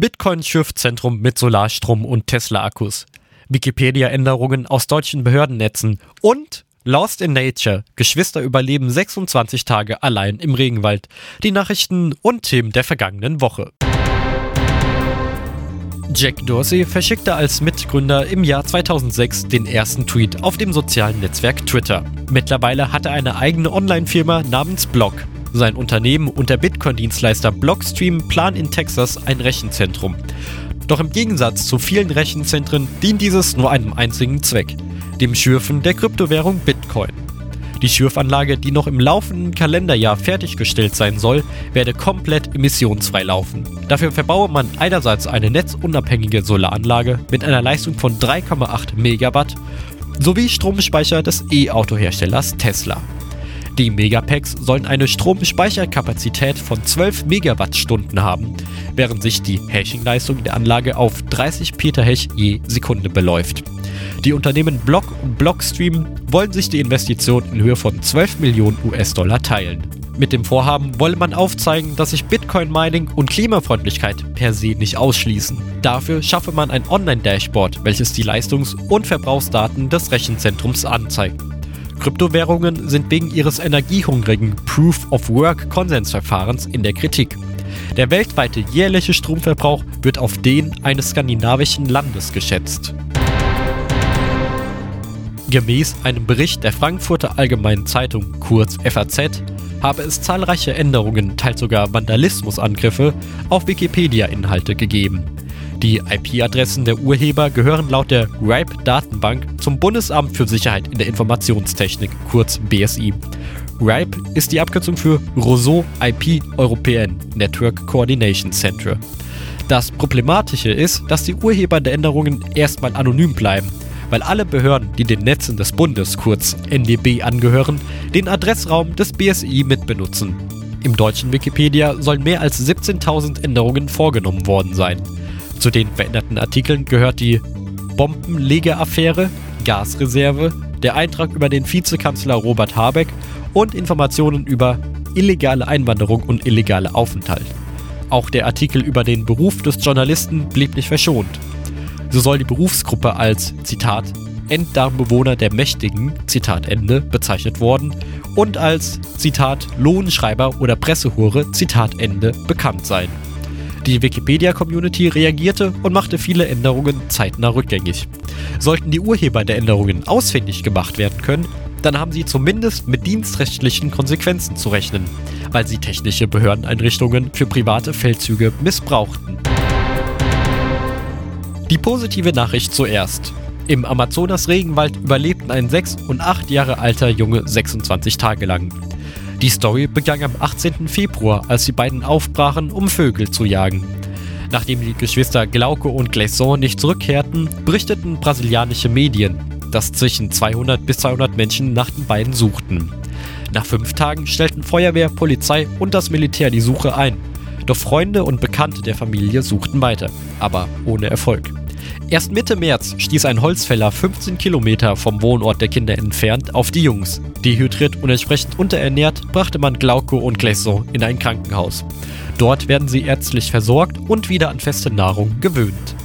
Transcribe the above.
Bitcoin-Schiffzentrum mit Solarstrom und Tesla-Akkus. Wikipedia-Änderungen aus deutschen Behördennetzen und Lost in Nature. Geschwister überleben 26 Tage allein im Regenwald. Die Nachrichten und Themen der vergangenen Woche. Jack Dorsey verschickte als Mitgründer im Jahr 2006 den ersten Tweet auf dem sozialen Netzwerk Twitter. Mittlerweile hat er eine eigene Online-Firma namens Block. Sein Unternehmen und der Bitcoin-Dienstleister Blockstream planen in Texas ein Rechenzentrum. Doch im Gegensatz zu vielen Rechenzentren dient dieses nur einem einzigen Zweck, dem Schürfen der Kryptowährung Bitcoin. Die Schürfanlage, die noch im laufenden Kalenderjahr fertiggestellt sein soll, werde komplett emissionsfrei laufen. Dafür verbaue man einerseits eine netzunabhängige Solaranlage mit einer Leistung von 3,8 Megawatt sowie Stromspeicher des E-Auto-Herstellers Tesla. Die Megapacks sollen eine Stromspeicherkapazität von 12 Megawattstunden haben, während sich die Hashing-Leistung der Anlage auf 30 Petahash je Sekunde beläuft. Die Unternehmen Block und Blockstream wollen sich die Investition in Höhe von 12 Millionen US-Dollar teilen. Mit dem Vorhaben wolle man aufzeigen, dass sich Bitcoin-Mining und Klimafreundlichkeit per se nicht ausschließen. Dafür schaffe man ein Online-Dashboard, welches die Leistungs- und Verbrauchsdaten des Rechenzentrums anzeigt. Kryptowährungen sind wegen ihres energiehungrigen Proof-of-Work-Konsensverfahrens in der Kritik. Der weltweite jährliche Stromverbrauch wird auf den eines skandinavischen Landes geschätzt. Gemäß einem Bericht der Frankfurter Allgemeinen Zeitung, kurz FAZ, habe es zahlreiche Änderungen, teils sogar Vandalismusangriffe auf Wikipedia-Inhalte gegeben. Die IP-Adressen der Urheber gehören laut der RIPE-Datenbank zum Bundesamt für Sicherheit in der Informationstechnik, kurz BSI. RIPE ist die Abkürzung für Roseau IP European Network Coordination Center. Das Problematische ist, dass die Urheber der Änderungen erstmal anonym bleiben, weil alle Behörden, die den Netzen des Bundes, kurz NDB, angehören, den Adressraum des BSI mitbenutzen. Im deutschen Wikipedia sollen mehr als 17.000 Änderungen vorgenommen worden sein. Zu den veränderten Artikeln gehört die Bombenlegeaffäre, Gasreserve, der Eintrag über den Vizekanzler Robert Habeck und Informationen über illegale Einwanderung und illegale Aufenthalt. Auch der Artikel über den Beruf des Journalisten blieb nicht verschont. So soll die Berufsgruppe als, Zitat, Enddarmbewohner der Mächtigen, Zitat Ende, bezeichnet worden und als, Zitat, Lohnschreiber oder Pressehure, Zitat Ende, bekannt sein. Die Wikipedia-Community reagierte und machte viele Änderungen zeitnah rückgängig. Sollten die Urheber der Änderungen ausfindig gemacht werden können, dann haben sie zumindest mit dienstrechtlichen Konsequenzen zu rechnen, weil sie technische Behördeneinrichtungen für private Feldzüge missbrauchten. Die positive Nachricht zuerst. Im Amazonas-Regenwald überlebten ein 6 und 8 Jahre alter Junge 26 Tage lang. Die Story begann am 18. Februar, als die beiden aufbrachen, um Vögel zu jagen. Nachdem die Geschwister Glauco und Glaison nicht zurückkehrten, berichteten brasilianische Medien, dass zwischen 200 bis 200 Menschen nach den beiden suchten. Nach fünf Tagen stellten Feuerwehr, Polizei und das Militär die Suche ein. Doch Freunde und Bekannte der Familie suchten weiter, aber ohne Erfolg. Erst Mitte März stieß ein Holzfäller 15 Kilometer vom Wohnort der Kinder entfernt auf die Jungs. Dehydriert und entsprechend unterernährt brachte man Glauco und Glaison in ein Krankenhaus. Dort werden sie ärztlich versorgt und wieder an feste Nahrung gewöhnt.